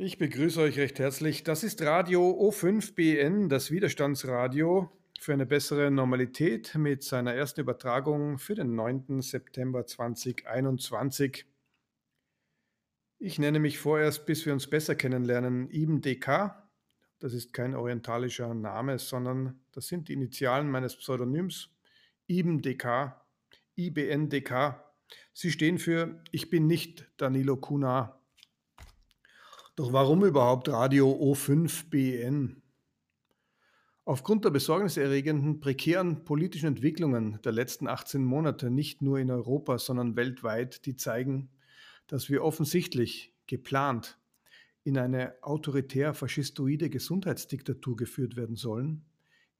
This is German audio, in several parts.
Ich begrüße euch recht herzlich. Das ist Radio O5BN, das Widerstandsradio für eine bessere Normalität mit seiner ersten Übertragung für den 9. September 2021. Ich nenne mich vorerst, bis wir uns besser kennenlernen, Ibn DK. Das ist kein orientalischer Name, sondern das sind die Initialen meines Pseudonyms Ibn DK, IBN DK. Sie stehen für Ich bin nicht Danilo Kuna. Doch warum überhaupt Radio O5 BN? Aufgrund der besorgniserregenden, prekären politischen Entwicklungen der letzten 18 Monate, nicht nur in Europa, sondern weltweit, die zeigen, dass wir offensichtlich geplant in eine autoritär-faschistoide Gesundheitsdiktatur geführt werden sollen,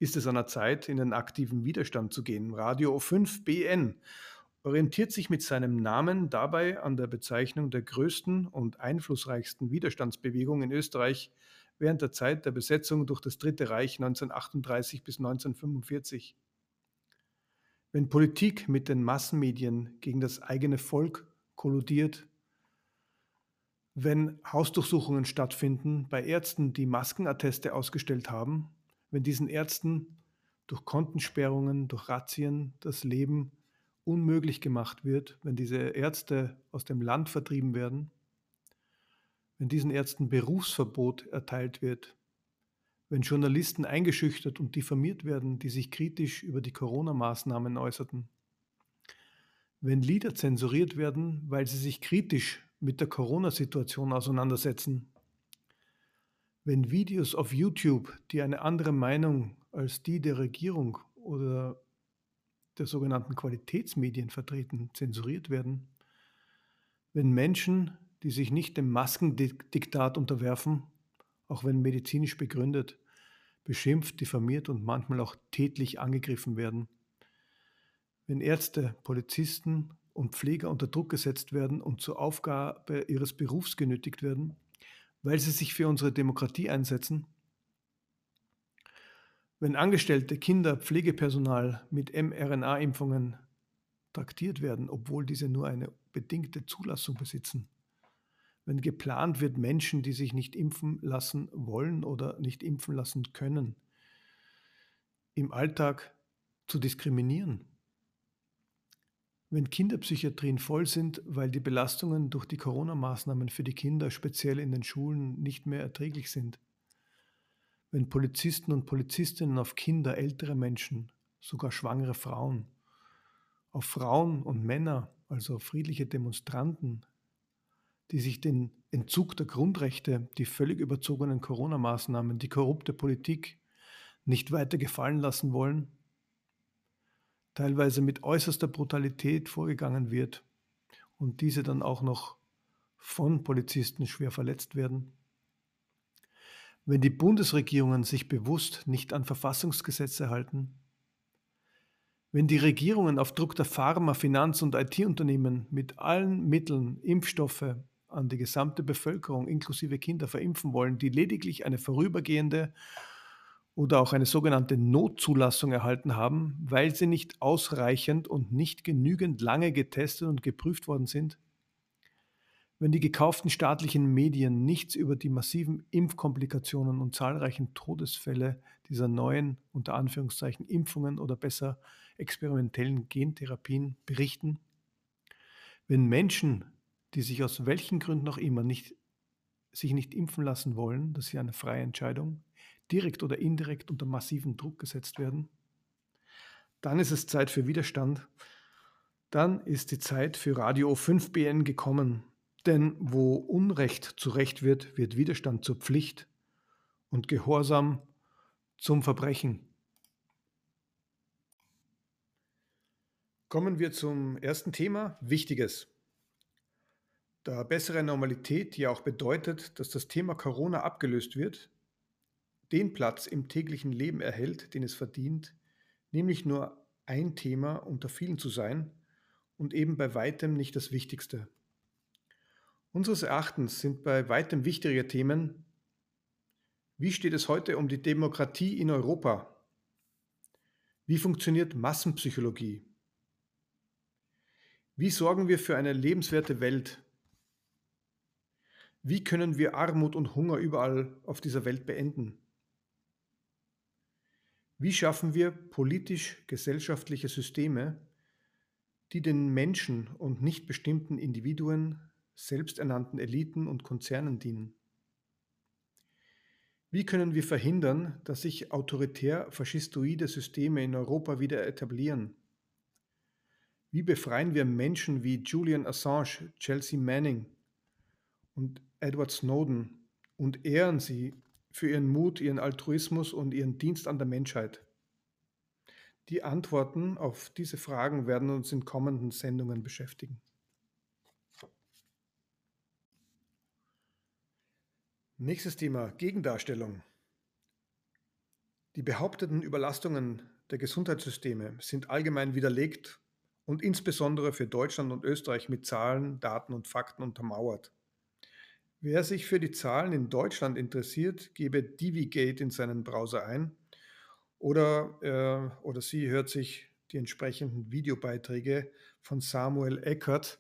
ist es an der Zeit, in den aktiven Widerstand zu gehen. Radio O5 BN orientiert sich mit seinem Namen dabei an der Bezeichnung der größten und einflussreichsten Widerstandsbewegung in Österreich während der Zeit der Besetzung durch das Dritte Reich 1938 bis 1945. Wenn Politik mit den Massenmedien gegen das eigene Volk kolludiert, wenn Hausdurchsuchungen stattfinden bei Ärzten, die Maskenatteste ausgestellt haben, wenn diesen Ärzten durch Kontensperrungen, durch Razzien das Leben unmöglich gemacht wird, wenn diese Ärzte aus dem Land vertrieben werden, wenn diesen Ärzten Berufsverbot erteilt wird, wenn Journalisten eingeschüchtert und diffamiert werden, die sich kritisch über die Corona-Maßnahmen äußerten, wenn Lieder zensuriert werden, weil sie sich kritisch mit der Corona-Situation auseinandersetzen, wenn Videos auf YouTube, die eine andere Meinung als die der Regierung oder der sogenannten Qualitätsmedien vertreten, zensuriert werden, wenn Menschen, die sich nicht dem Maskendiktat unterwerfen, auch wenn medizinisch begründet, beschimpft, diffamiert und manchmal auch tätlich angegriffen werden, wenn Ärzte, Polizisten und Pfleger unter Druck gesetzt werden und zur Aufgabe ihres Berufs genötigt werden, weil sie sich für unsere Demokratie einsetzen, wenn Angestellte, Kinder, Pflegepersonal mit mRNA-Impfungen traktiert werden, obwohl diese nur eine bedingte Zulassung besitzen, wenn geplant wird, Menschen, die sich nicht impfen lassen wollen oder nicht impfen lassen können, im Alltag zu diskriminieren, wenn Kinderpsychiatrien voll sind, weil die Belastungen durch die Corona-Maßnahmen für die Kinder speziell in den Schulen nicht mehr erträglich sind, wenn Polizisten und Polizistinnen auf Kinder, ältere Menschen, sogar schwangere Frauen, auf Frauen und Männer, also auf friedliche Demonstranten, die sich den Entzug der Grundrechte, die völlig überzogenen Corona-Maßnahmen, die korrupte Politik nicht weiter gefallen lassen wollen, teilweise mit äußerster Brutalität vorgegangen wird und diese dann auch noch von Polizisten schwer verletzt werden, wenn die Bundesregierungen sich bewusst nicht an Verfassungsgesetze halten, wenn die Regierungen auf Druck der Pharma-, Finanz- und IT-Unternehmen mit allen Mitteln Impfstoffe an die gesamte Bevölkerung inklusive Kinder verimpfen wollen, die lediglich eine vorübergehende oder auch eine sogenannte Notzulassung erhalten haben, weil sie nicht ausreichend und nicht genügend lange getestet und geprüft worden sind, wenn die gekauften staatlichen Medien nichts über die massiven Impfkomplikationen und zahlreichen Todesfälle dieser neuen, unter Anführungszeichen, Impfungen oder besser experimentellen Gentherapien berichten, wenn Menschen, die sich aus welchen Gründen auch immer nicht, sich nicht impfen lassen wollen, das ist eine freie Entscheidung, direkt oder indirekt unter massiven Druck gesetzt werden, dann ist es Zeit für Widerstand. Dann ist die Zeit für Radio 5BN gekommen. Denn wo Unrecht zu Recht wird, wird Widerstand zur Pflicht und Gehorsam zum Verbrechen. Kommen wir zum ersten Thema, Wichtiges. Da bessere Normalität ja auch bedeutet, dass das Thema Corona abgelöst wird, den Platz im täglichen Leben erhält, den es verdient, nämlich nur ein Thema unter vielen zu sein und eben bei weitem nicht das Wichtigste. Unseres Erachtens sind bei weitem wichtigere Themen, wie steht es heute um die Demokratie in Europa? Wie funktioniert Massenpsychologie? Wie sorgen wir für eine lebenswerte Welt? Wie können wir Armut und Hunger überall auf dieser Welt beenden? Wie schaffen wir politisch-gesellschaftliche Systeme, die den Menschen und nicht bestimmten Individuen, selbsternannten Eliten und Konzernen dienen? Wie können wir verhindern, dass sich autoritär-faschistoide Systeme in Europa wieder etablieren? Wie befreien wir Menschen wie Julian Assange, Chelsea Manning und Edward Snowden und ehren sie für ihren Mut, ihren Altruismus und ihren Dienst an der Menschheit? Die Antworten auf diese Fragen werden uns in kommenden Sendungen beschäftigen. Nächstes Thema, Gegendarstellung. Die behaupteten Überlastungen der Gesundheitssysteme sind allgemein widerlegt und insbesondere für Deutschland und Österreich mit Zahlen, Daten und Fakten untermauert. Wer sich für die Zahlen in Deutschland interessiert, gebe DiviGate in seinen Browser ein oder, äh, oder sie hört sich die entsprechenden Videobeiträge von Samuel Eckert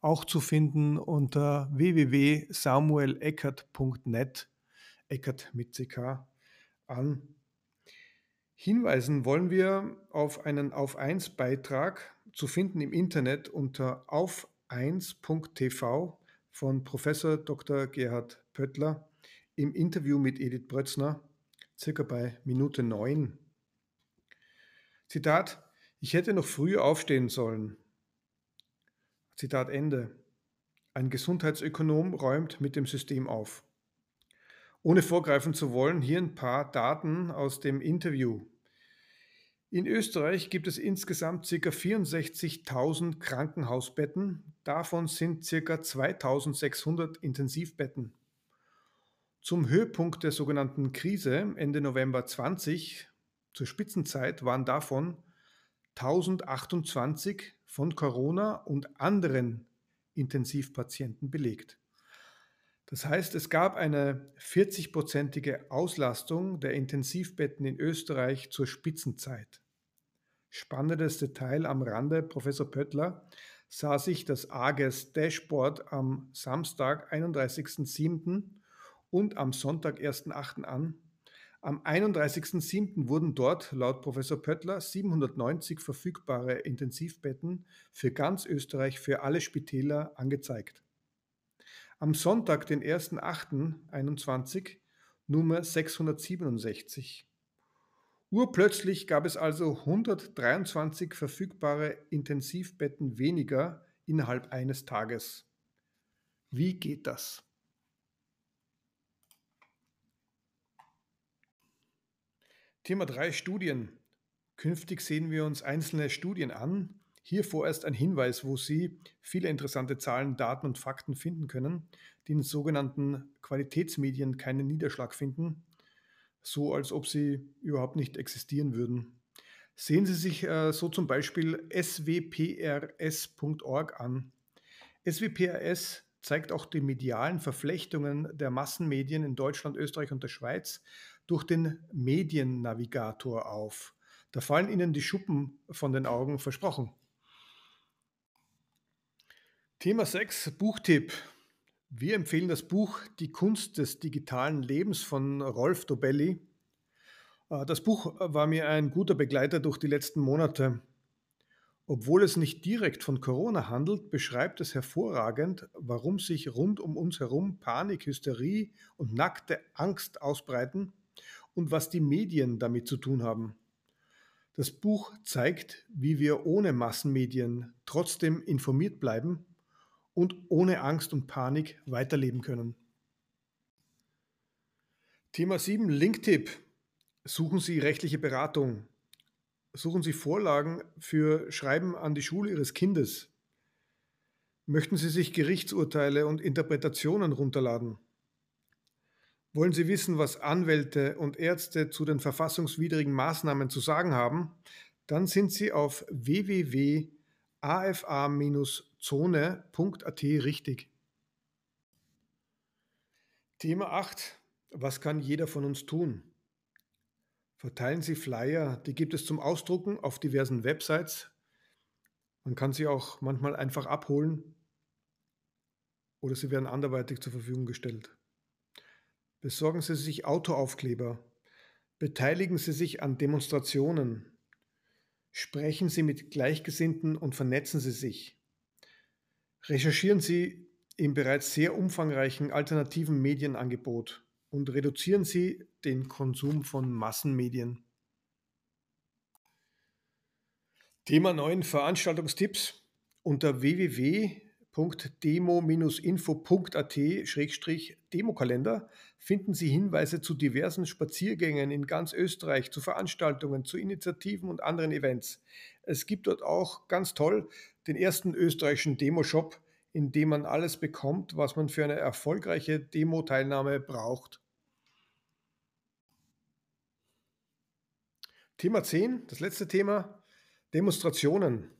auch zu finden unter www.samueleckert.net, Eckert mit CK, an. Hinweisen wollen wir auf einen Auf 1 Beitrag zu finden im Internet unter auf1.tv von Professor Dr. Gerhard Pöttler im Interview mit Edith Brötzner, circa bei Minute 9. Zitat, ich hätte noch früh aufstehen sollen. Zitat Ende. Ein Gesundheitsökonom räumt mit dem System auf. Ohne vorgreifen zu wollen, hier ein paar Daten aus dem Interview. In Österreich gibt es insgesamt ca. 64.000 Krankenhausbetten, davon sind ca. 2600 Intensivbetten. Zum Höhepunkt der sogenannten Krise Ende November 20, zur Spitzenzeit, waren davon 1028 von Corona und anderen Intensivpatienten belegt. Das heißt, es gab eine 40-prozentige Auslastung der Intensivbetten in Österreich zur Spitzenzeit. Spannendes Detail am Rande, Professor Pöttler sah sich das AGES Dashboard am Samstag, 31.07. und am Sonntag, 1.08. an am 31.07. wurden dort laut Professor Pöttler 790 verfügbare Intensivbetten für ganz Österreich für alle Spitäler angezeigt. Am Sonntag, den 1.08.21, Nummer 667. Urplötzlich gab es also 123 verfügbare Intensivbetten weniger innerhalb eines Tages. Wie geht das? Thema 3 Studien. Künftig sehen wir uns einzelne Studien an. Hier vorerst ein Hinweis, wo Sie viele interessante Zahlen, Daten und Fakten finden können, die in sogenannten Qualitätsmedien keinen Niederschlag finden, so als ob sie überhaupt nicht existieren würden. Sehen Sie sich äh, so zum Beispiel swprs.org an. SWPRS zeigt auch die medialen Verflechtungen der Massenmedien in Deutschland, Österreich und der Schweiz durch den Mediennavigator auf. Da fallen Ihnen die Schuppen von den Augen versprochen. Thema 6, Buchtipp. Wir empfehlen das Buch Die Kunst des digitalen Lebens von Rolf Dobelli. Äh, das Buch war mir ein guter Begleiter durch die letzten Monate. Obwohl es nicht direkt von Corona handelt, beschreibt es hervorragend, warum sich rund um uns herum Panik, Hysterie und nackte Angst ausbreiten und was die Medien damit zu tun haben. Das Buch zeigt, wie wir ohne Massenmedien trotzdem informiert bleiben und ohne Angst und Panik weiterleben können. Thema 7 Linktipp. Suchen Sie rechtliche Beratung. Suchen Sie Vorlagen für Schreiben an die Schule Ihres Kindes. Möchten Sie sich Gerichtsurteile und Interpretationen runterladen? Wollen Sie wissen, was Anwälte und Ärzte zu den verfassungswidrigen Maßnahmen zu sagen haben? Dann sind Sie auf www.afa-zone.at richtig. Thema 8. Was kann jeder von uns tun? Verteilen Sie Flyer, die gibt es zum Ausdrucken auf diversen Websites. Man kann sie auch manchmal einfach abholen. oder sie werden anderweitig zur Verfügung gestellt. Besorgen Sie sich Autoaufkleber. Beteiligen Sie sich an Demonstrationen. Sprechen Sie mit Gleichgesinnten und vernetzen Sie sich. Recherchieren Sie im bereits sehr umfangreichen alternativen Medienangebot und reduzieren Sie den Konsum von Massenmedien. Thema 9 Veranstaltungstipps unter www.demo-info.at-demokalender finden Sie Hinweise zu diversen Spaziergängen in ganz Österreich, zu Veranstaltungen, zu Initiativen und anderen Events. Es gibt dort auch ganz toll den ersten österreichischen Demoshop, in dem man alles bekommt, was man für eine erfolgreiche Demo-Teilnahme braucht. Thema 10, das letzte Thema, Demonstrationen.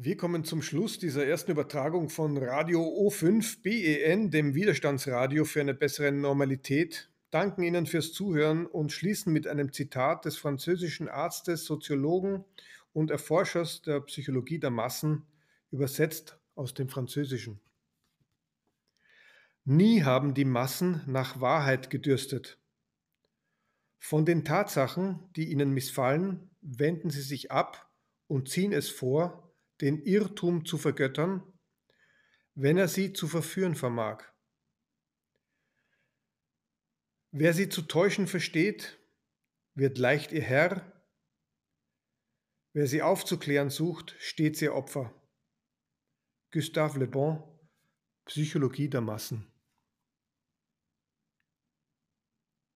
Wir kommen zum Schluss dieser ersten Übertragung von Radio O5 BEN, dem Widerstandsradio für eine bessere Normalität. Danken Ihnen fürs Zuhören und schließen mit einem Zitat des französischen Arztes, Soziologen und Erforschers der Psychologie der Massen, übersetzt aus dem Französischen. Nie haben die Massen nach Wahrheit gedürstet. Von den Tatsachen, die ihnen missfallen, wenden sie sich ab und ziehen es vor, den Irrtum zu vergöttern, wenn er sie zu verführen vermag. Wer sie zu täuschen versteht, wird leicht ihr Herr, wer sie aufzuklären sucht, steht ihr Opfer. Gustave Le Bon, Psychologie der Massen.